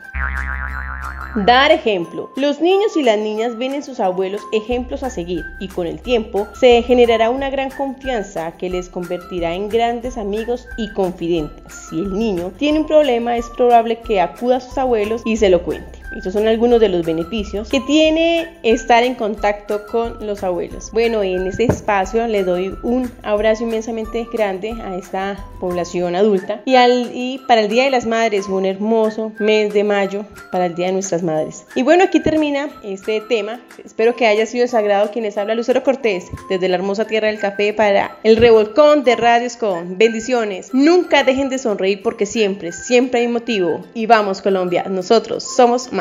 Dar ejemplo. Los niños y las niñas ven en sus abuelos ejemplos a seguir y con el tiempo se generará una gran confianza que les convertirá en grandes amigos y confidentes. Si el niño tiene un problema es probable que acuda a sus abuelos y se lo cuente. Estos son algunos de los beneficios que tiene estar en contacto con los abuelos. Bueno, en este espacio le doy un abrazo inmensamente grande a esta población adulta y, al, y para el Día de las Madres, un hermoso mes de mayo para el Día de nuestras Madres. Y bueno, aquí termina este tema. Espero que haya sido sagrado quienes habla Lucero Cortés desde la hermosa tierra del café para el revolcón de Radios con bendiciones. Nunca dejen de sonreír porque siempre, siempre hay motivo. Y vamos Colombia, nosotros somos más.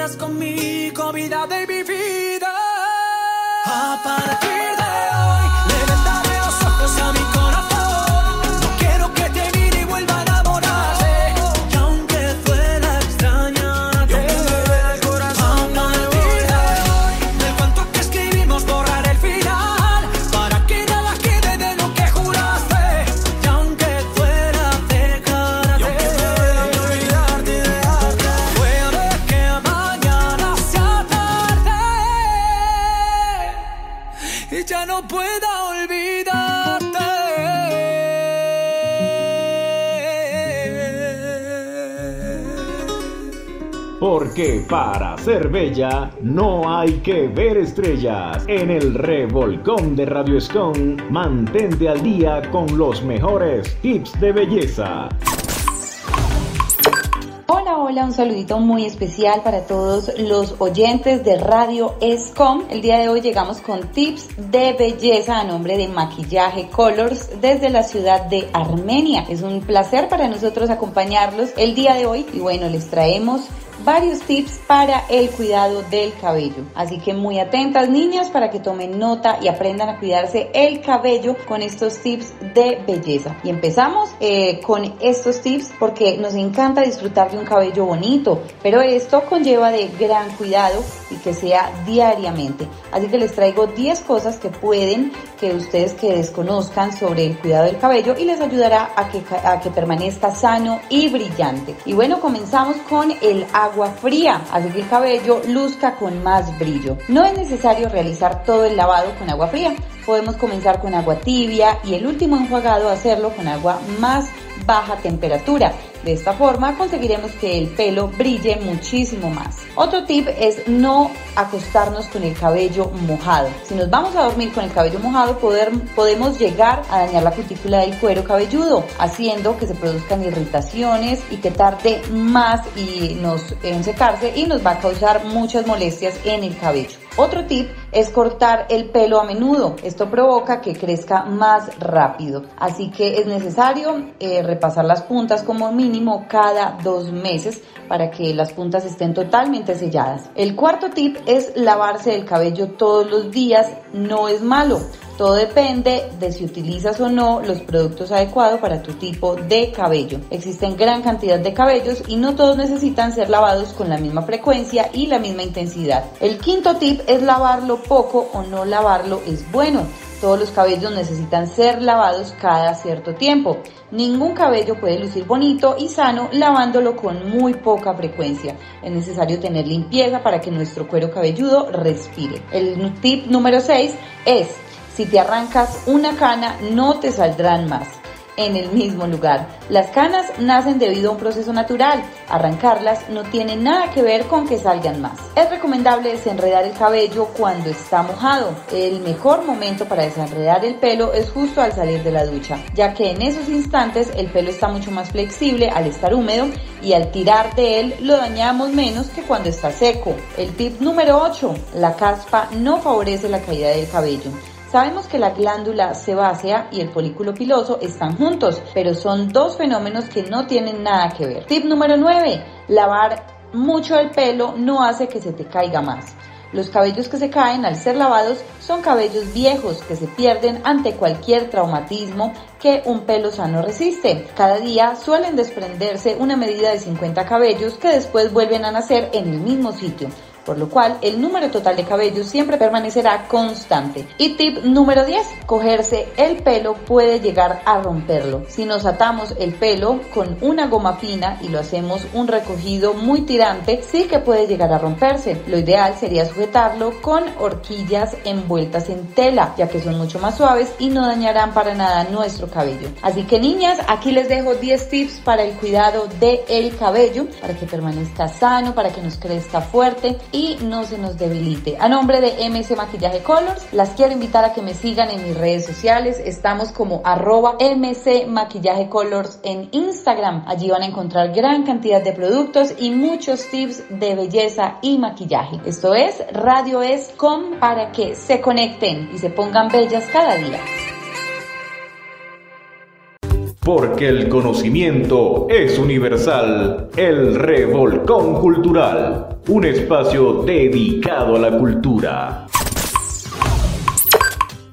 estarás conmigo, vida de Porque para ser bella no hay que ver estrellas. En el revolcón de Radio Escon, mantente al día con los mejores tips de belleza. Hola, hola, un saludito muy especial para todos los oyentes de Radio ESCOM. El día de hoy llegamos con tips de belleza a nombre de Maquillaje Colors desde la ciudad de Armenia. Es un placer para nosotros acompañarlos el día de hoy y bueno, les traemos varios tips para el cuidado del cabello. Así que muy atentas niñas para que tomen nota y aprendan a cuidarse el cabello con estos tips de belleza. Y empezamos eh, con estos tips porque nos encanta disfrutar de un cabello bonito, pero esto conlleva de gran cuidado y que sea diariamente. Así que les traigo 10 cosas que pueden que ustedes que desconozcan sobre el cuidado del cabello y les ayudará a que, a que permanezca sano y brillante. Y bueno, comenzamos con el agua fría, así que el cabello luzca con más brillo. No es necesario realizar todo el lavado con agua fría. Podemos comenzar con agua tibia y el último enjuagado hacerlo con agua más baja temperatura. De esta forma conseguiremos que el pelo brille muchísimo más. Otro tip es no acostarnos con el cabello mojado. Si nos vamos a dormir con el cabello mojado poder, podemos llegar a dañar la cutícula del cuero cabelludo, haciendo que se produzcan irritaciones y que tarde más y nos, en secarse y nos va a causar muchas molestias en el cabello. Otro tip es cortar el pelo a menudo. Esto provoca que crezca más rápido. Así que es necesario eh, repasar las puntas como mínimo cada dos meses para que las puntas estén totalmente selladas. El cuarto tip es lavarse el cabello todos los días. No es malo. Todo depende de si utilizas o no los productos adecuados para tu tipo de cabello. Existen gran cantidad de cabellos y no todos necesitan ser lavados con la misma frecuencia y la misma intensidad. El quinto tip es lavarlo poco o no lavarlo es bueno. Todos los cabellos necesitan ser lavados cada cierto tiempo. Ningún cabello puede lucir bonito y sano lavándolo con muy poca frecuencia. Es necesario tener limpieza para que nuestro cuero cabelludo respire. El tip número 6 es si te arrancas una cana, no te saldrán más en el mismo lugar. Las canas nacen debido a un proceso natural. Arrancarlas no tiene nada que ver con que salgan más. Es recomendable desenredar el cabello cuando está mojado. El mejor momento para desenredar el pelo es justo al salir de la ducha, ya que en esos instantes el pelo está mucho más flexible al estar húmedo y al tirar de él lo dañamos menos que cuando está seco. El tip número 8. La caspa no favorece la caída del cabello. Sabemos que la glándula sebácea y el folículo piloso están juntos, pero son dos fenómenos que no tienen nada que ver. Tip número 9. Lavar mucho el pelo no hace que se te caiga más. Los cabellos que se caen al ser lavados son cabellos viejos que se pierden ante cualquier traumatismo que un pelo sano resiste. Cada día suelen desprenderse una medida de 50 cabellos que después vuelven a nacer en el mismo sitio por lo cual el número total de cabellos siempre permanecerá constante. Y tip número 10, cogerse el pelo puede llegar a romperlo. Si nos atamos el pelo con una goma fina y lo hacemos un recogido muy tirante, sí que puede llegar a romperse. Lo ideal sería sujetarlo con horquillas envueltas en tela, ya que son mucho más suaves y no dañarán para nada nuestro cabello. Así que niñas, aquí les dejo 10 tips para el cuidado del el cabello, para que permanezca sano, para que nos crezca fuerte y no se nos debilite. A nombre de MC Maquillaje Colors, las quiero invitar a que me sigan en mis redes sociales. Estamos como arroba MC Maquillaje Colors en Instagram. Allí van a encontrar gran cantidad de productos y muchos tips de belleza y maquillaje. Esto es Radio Escom para que se conecten y se pongan bellas cada día. Porque el conocimiento es universal. El Revolcón Cultural. Un espacio dedicado a la cultura.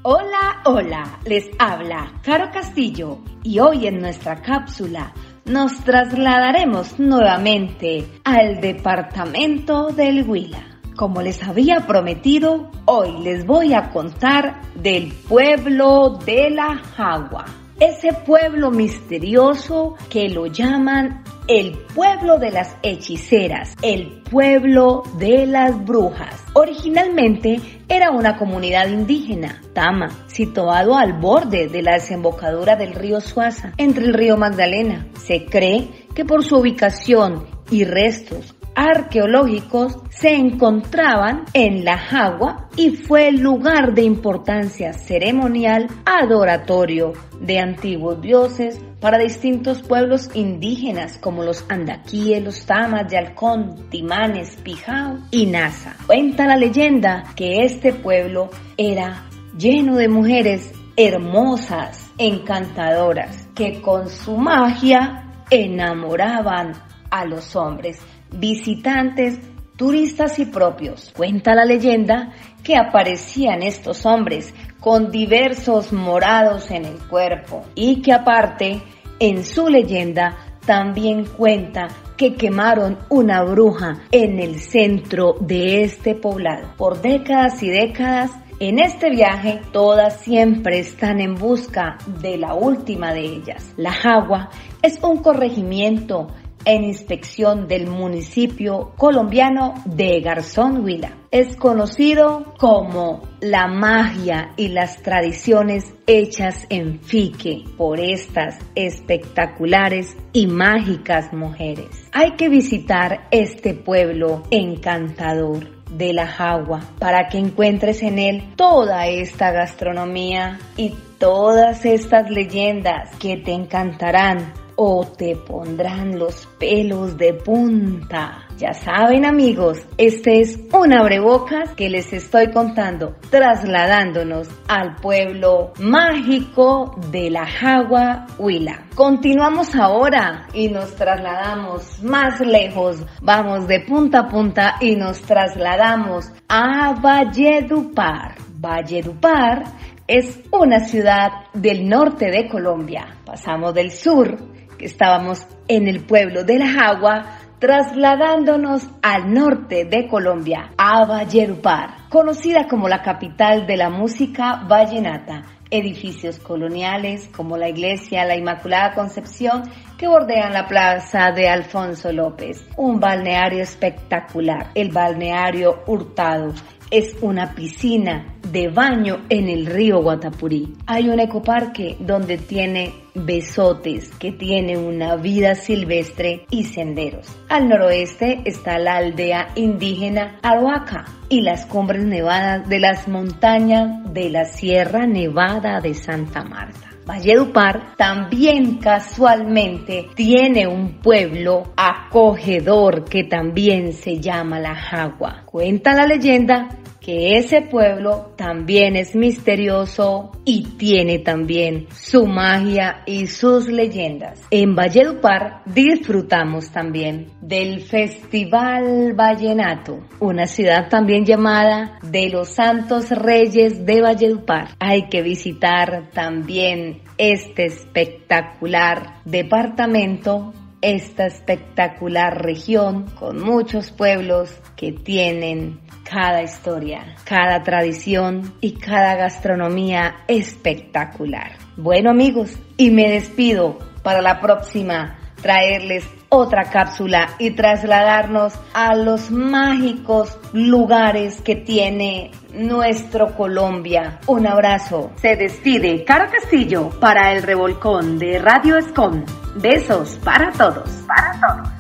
Hola, hola. Les habla Caro Castillo y hoy en nuestra cápsula nos trasladaremos nuevamente al departamento del Huila. Como les había prometido, hoy les voy a contar del pueblo de la Jagua ese pueblo misterioso que lo llaman el pueblo de las hechiceras, el pueblo de las brujas. Originalmente era una comunidad indígena, Tama, situado al borde de la desembocadura del río Suaza, entre el río Magdalena. Se cree que por su ubicación y restos arqueológicos se encontraban en la Jagua y fue el lugar de importancia ceremonial adoratorio de antiguos dioses para distintos pueblos indígenas como los andaquíes, los tamas, yalcón, timanes, pijao y nasa. Cuenta la leyenda que este pueblo era lleno de mujeres hermosas, encantadoras, que con su magia enamoraban a los hombres visitantes, turistas y propios. Cuenta la leyenda que aparecían estos hombres con diversos morados en el cuerpo y que aparte, en su leyenda, también cuenta que quemaron una bruja en el centro de este poblado. Por décadas y décadas, en este viaje, todas siempre están en busca de la última de ellas. La Jagua es un corregimiento en inspección del municipio colombiano de Garzón Huila. Es conocido como la magia y las tradiciones hechas en Fique por estas espectaculares y mágicas mujeres. Hay que visitar este pueblo encantador de la Jagua para que encuentres en él toda esta gastronomía y todas estas leyendas que te encantarán o te pondrán los pelos de punta. Ya saben amigos, este es un abrebocas que les estoy contando, trasladándonos al pueblo mágico de la Jagua Huila. Continuamos ahora y nos trasladamos más lejos, vamos de punta a punta y nos trasladamos a Valledupar. Valledupar es una ciudad del norte de Colombia. Pasamos del sur estábamos en el pueblo de La Jagua, trasladándonos al norte de Colombia, a Valledupar, conocida como la capital de la música vallenata. Edificios coloniales como la iglesia La Inmaculada Concepción que bordean la plaza de Alfonso López. Un balneario espectacular, el balneario Hurtado. Es una piscina de baño en el río Guatapurí. Hay un ecoparque donde tiene besotes, que tiene una vida silvestre y senderos. Al noroeste está la aldea indígena Aruaca y las cumbres nevadas de las montañas de la Sierra Nevada de Santa Marta. Valledupar también casualmente tiene un pueblo acogedor que también se llama La Jagua. Cuenta la leyenda que ese pueblo también es misterioso y tiene también su magia y sus leyendas. En Valledupar disfrutamos también del Festival Vallenato, una ciudad también llamada de los Santos Reyes de Valledupar. Hay que visitar también este espectacular departamento esta espectacular región con muchos pueblos que tienen cada historia, cada tradición y cada gastronomía espectacular. Bueno amigos, y me despido para la próxima traerles otra cápsula y trasladarnos a los mágicos lugares que tiene nuestro Colombia. Un abrazo. Se despide Caro Castillo para el revolcón de Radio Escom. Besos para todos, para todos.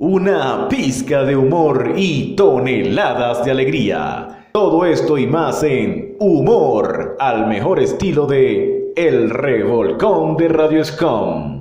Una pizca de humor y toneladas de alegría. Todo esto y más en Humor, al mejor estilo de El Revolcón de Radio Escom.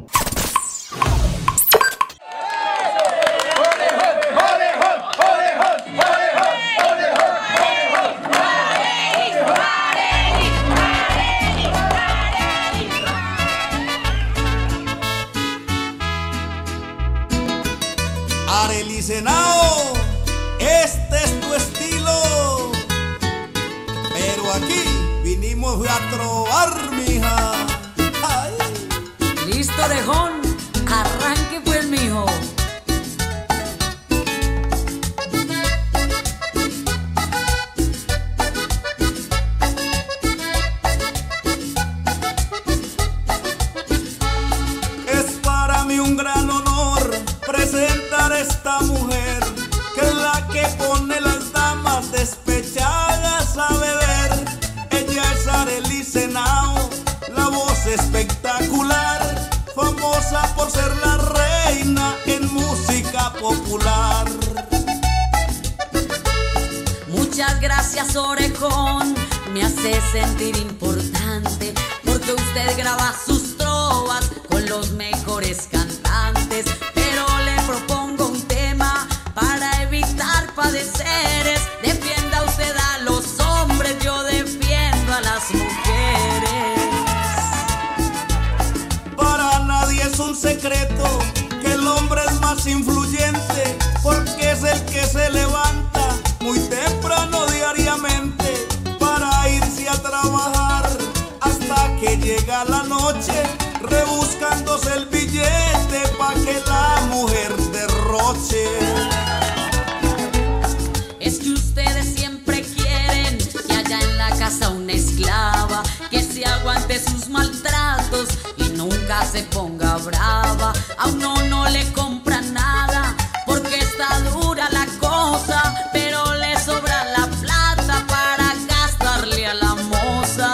No le compra nada porque está dura la cosa, pero le sobra la plata para gastarle a la moza.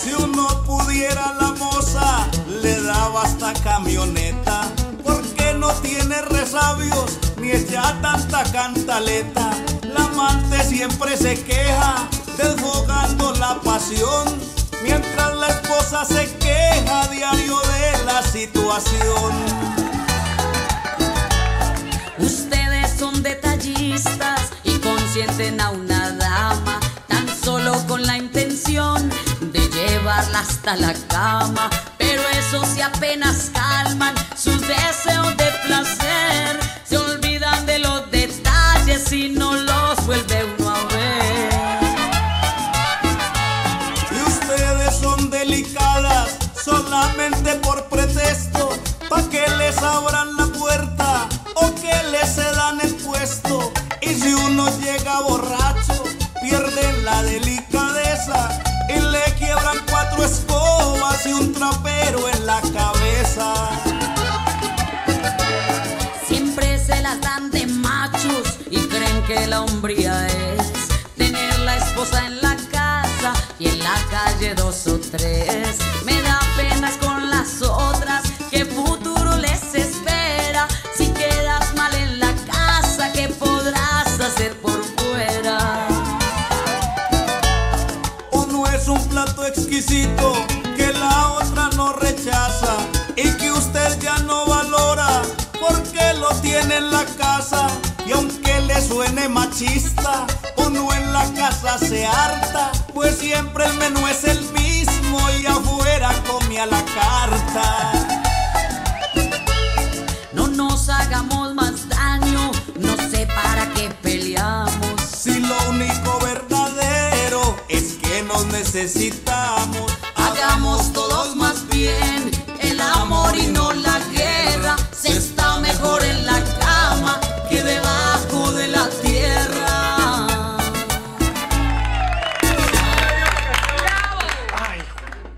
Si uno pudiera la moza, le daba hasta camioneta. Porque no tiene resabios, ni es ya tanta cantaleta. La amante siempre se queja, desfogando la pasión. Mientras la esposa se queja a diario de la situación. Ustedes son detallistas y consienten a una dama tan solo con la intención de llevarla hasta la cama. Pero eso si apenas calman sus deseos de placer, llega borracho, pierden la delicadeza y le quiebran cuatro escobas y un trapero en la cabeza. plato exquisito que la otra no rechaza y que usted ya no valora porque lo tiene en la casa y aunque le suene machista, uno en la casa se harta, pues siempre el menú es el mismo y afuera come a la carta. No nos hagamos más daño, no sé para qué necesitamos, hagamos todos más bien el amor y no la guerra. Se está mejor en la cama que debajo de la tierra.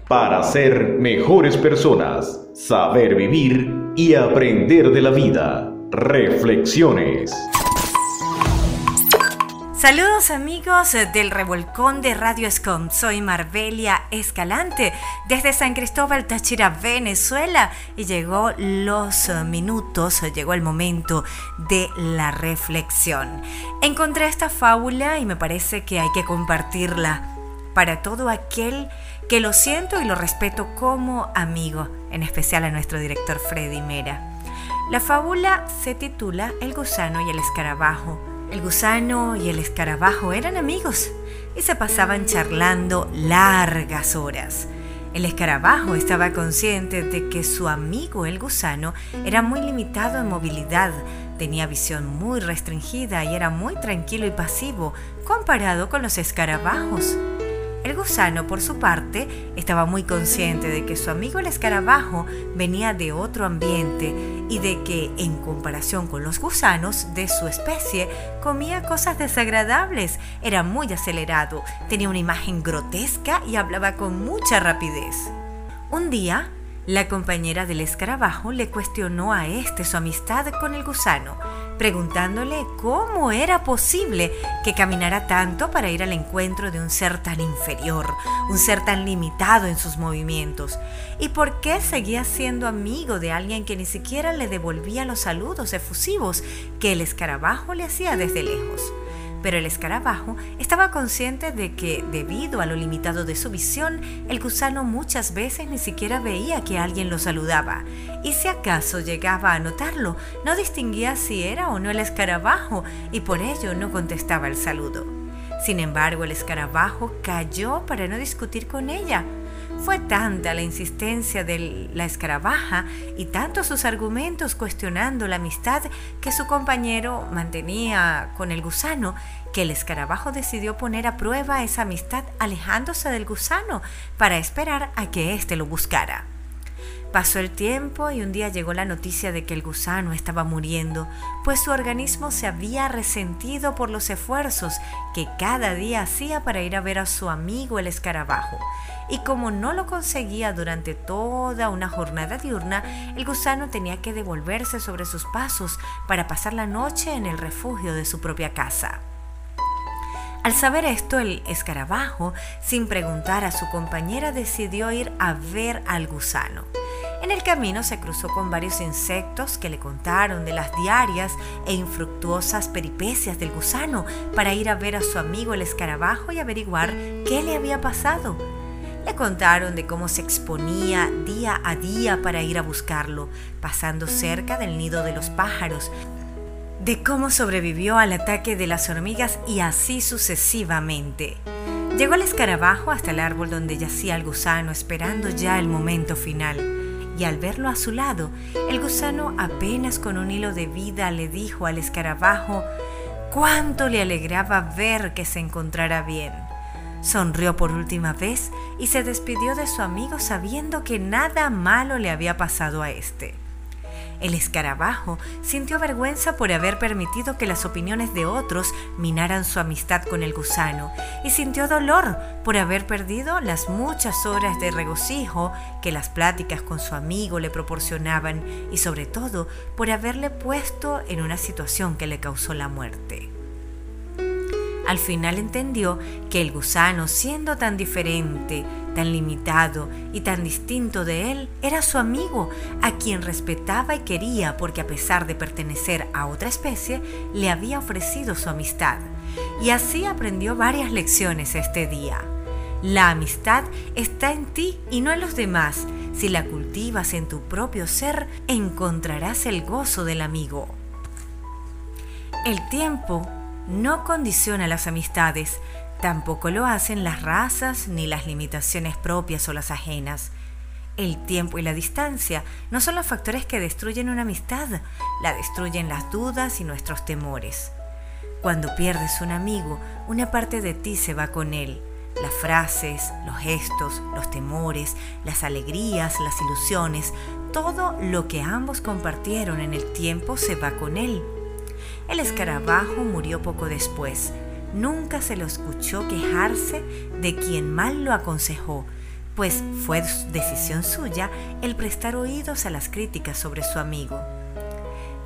Para ser mejores personas, saber vivir y aprender de la vida. Reflexiones. Saludos amigos del revolcón de Radio Escom. Soy Marbelia Escalante desde San Cristóbal Táchira, Venezuela y llegó los minutos, llegó el momento de la reflexión. Encontré esta fábula y me parece que hay que compartirla para todo aquel que lo siento y lo respeto como amigo, en especial a nuestro director Freddy Mera. La fábula se titula El gusano y el escarabajo. El gusano y el escarabajo eran amigos y se pasaban charlando largas horas. El escarabajo estaba consciente de que su amigo el gusano era muy limitado en movilidad, tenía visión muy restringida y era muy tranquilo y pasivo comparado con los escarabajos. El gusano, por su parte, estaba muy consciente de que su amigo el escarabajo venía de otro ambiente y de que, en comparación con los gusanos de su especie, comía cosas desagradables, era muy acelerado, tenía una imagen grotesca y hablaba con mucha rapidez. Un día, la compañera del escarabajo le cuestionó a este su amistad con el gusano, preguntándole cómo era posible que caminara tanto para ir al encuentro de un ser tan inferior, un ser tan limitado en sus movimientos, y por qué seguía siendo amigo de alguien que ni siquiera le devolvía los saludos efusivos que el escarabajo le hacía desde lejos. Pero el escarabajo estaba consciente de que, debido a lo limitado de su visión, el gusano muchas veces ni siquiera veía que alguien lo saludaba, y si acaso llegaba a notarlo, no distinguía si era o no el escarabajo, y por ello no contestaba el saludo. Sin embargo, el escarabajo cayó para no discutir con ella, fue tanta la insistencia de la escarabaja y tantos sus argumentos cuestionando la amistad que su compañero mantenía con el gusano que el escarabajo decidió poner a prueba esa amistad alejándose del gusano para esperar a que éste lo buscara. Pasó el tiempo y un día llegó la noticia de que el gusano estaba muriendo, pues su organismo se había resentido por los esfuerzos que cada día hacía para ir a ver a su amigo el escarabajo. Y como no lo conseguía durante toda una jornada diurna, el gusano tenía que devolverse sobre sus pasos para pasar la noche en el refugio de su propia casa. Al saber esto, el escarabajo, sin preguntar a su compañera, decidió ir a ver al gusano. En el camino se cruzó con varios insectos que le contaron de las diarias e infructuosas peripecias del gusano para ir a ver a su amigo el escarabajo y averiguar qué le había pasado. Le contaron de cómo se exponía día a día para ir a buscarlo, pasando cerca del nido de los pájaros, de cómo sobrevivió al ataque de las hormigas y así sucesivamente. Llegó el escarabajo hasta el árbol donde yacía el gusano esperando ya el momento final y al verlo a su lado, el gusano apenas con un hilo de vida le dijo al escarabajo cuánto le alegraba ver que se encontrara bien. Sonrió por última vez y se despidió de su amigo sabiendo que nada malo le había pasado a éste. El escarabajo sintió vergüenza por haber permitido que las opiniones de otros minaran su amistad con el gusano y sintió dolor por haber perdido las muchas horas de regocijo que las pláticas con su amigo le proporcionaban y sobre todo por haberle puesto en una situación que le causó la muerte. Al final entendió que el gusano, siendo tan diferente, tan limitado y tan distinto de él, era su amigo, a quien respetaba y quería porque a pesar de pertenecer a otra especie, le había ofrecido su amistad. Y así aprendió varias lecciones este día. La amistad está en ti y no en los demás. Si la cultivas en tu propio ser, encontrarás el gozo del amigo. El tiempo no condiciona las amistades, tampoco lo hacen las razas ni las limitaciones propias o las ajenas. El tiempo y la distancia no son los factores que destruyen una amistad, la destruyen las dudas y nuestros temores. Cuando pierdes un amigo, una parte de ti se va con él. Las frases, los gestos, los temores, las alegrías, las ilusiones, todo lo que ambos compartieron en el tiempo se va con él. El escarabajo murió poco después. Nunca se lo escuchó quejarse de quien mal lo aconsejó, pues fue decisión suya el prestar oídos a las críticas sobre su amigo.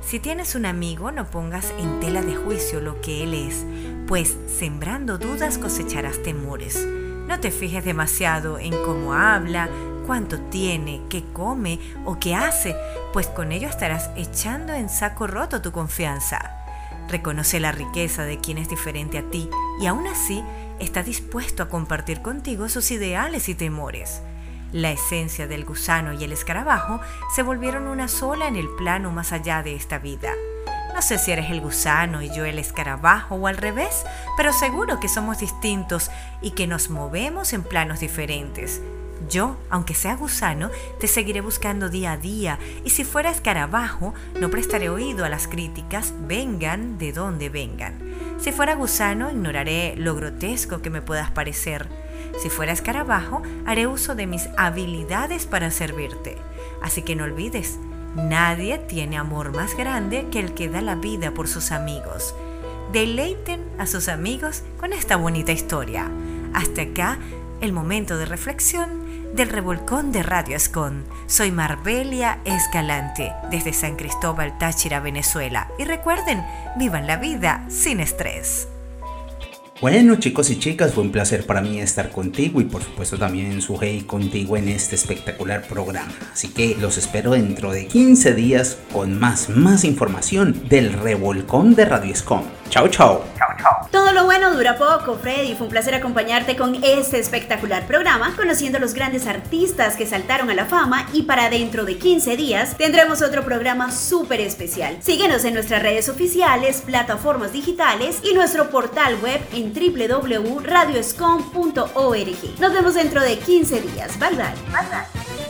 Si tienes un amigo, no pongas en tela de juicio lo que él es, pues sembrando dudas cosecharás temores. No te fijes demasiado en cómo habla, cuánto tiene, qué come o qué hace, pues con ello estarás echando en saco roto tu confianza. Reconoce la riqueza de quien es diferente a ti y aún así está dispuesto a compartir contigo sus ideales y temores. La esencia del gusano y el escarabajo se volvieron una sola en el plano más allá de esta vida. No sé si eres el gusano y yo el escarabajo o al revés, pero seguro que somos distintos y que nos movemos en planos diferentes. Yo, aunque sea gusano, te seguiré buscando día a día y si fuera escarabajo, no prestaré oído a las críticas, vengan de donde vengan. Si fuera gusano, ignoraré lo grotesco que me puedas parecer. Si fuera escarabajo, haré uso de mis habilidades para servirte. Así que no olvides, nadie tiene amor más grande que el que da la vida por sus amigos. Deleiten a sus amigos con esta bonita historia. Hasta acá el momento de reflexión del revolcón de Radio Escon. Soy Marbelia Escalante, desde San Cristóbal Táchira, Venezuela. Y recuerden, vivan la vida sin estrés. Bueno chicos y chicas, fue un placer para mí estar contigo y por supuesto también su hey contigo en este espectacular programa. Así que los espero dentro de 15 días con más, más información del revolcón de Radio Escom. Chao, chao. Chao, chao. Todo lo bueno dura poco, Freddy. Fue un placer acompañarte con este espectacular programa, conociendo a los grandes artistas que saltaron a la fama y para dentro de 15 días tendremos otro programa súper especial. Síguenos en nuestras redes oficiales, plataformas digitales y nuestro portal web www.radioscom.org. Nos vemos dentro de 15 días. Bye bye. Bye bye.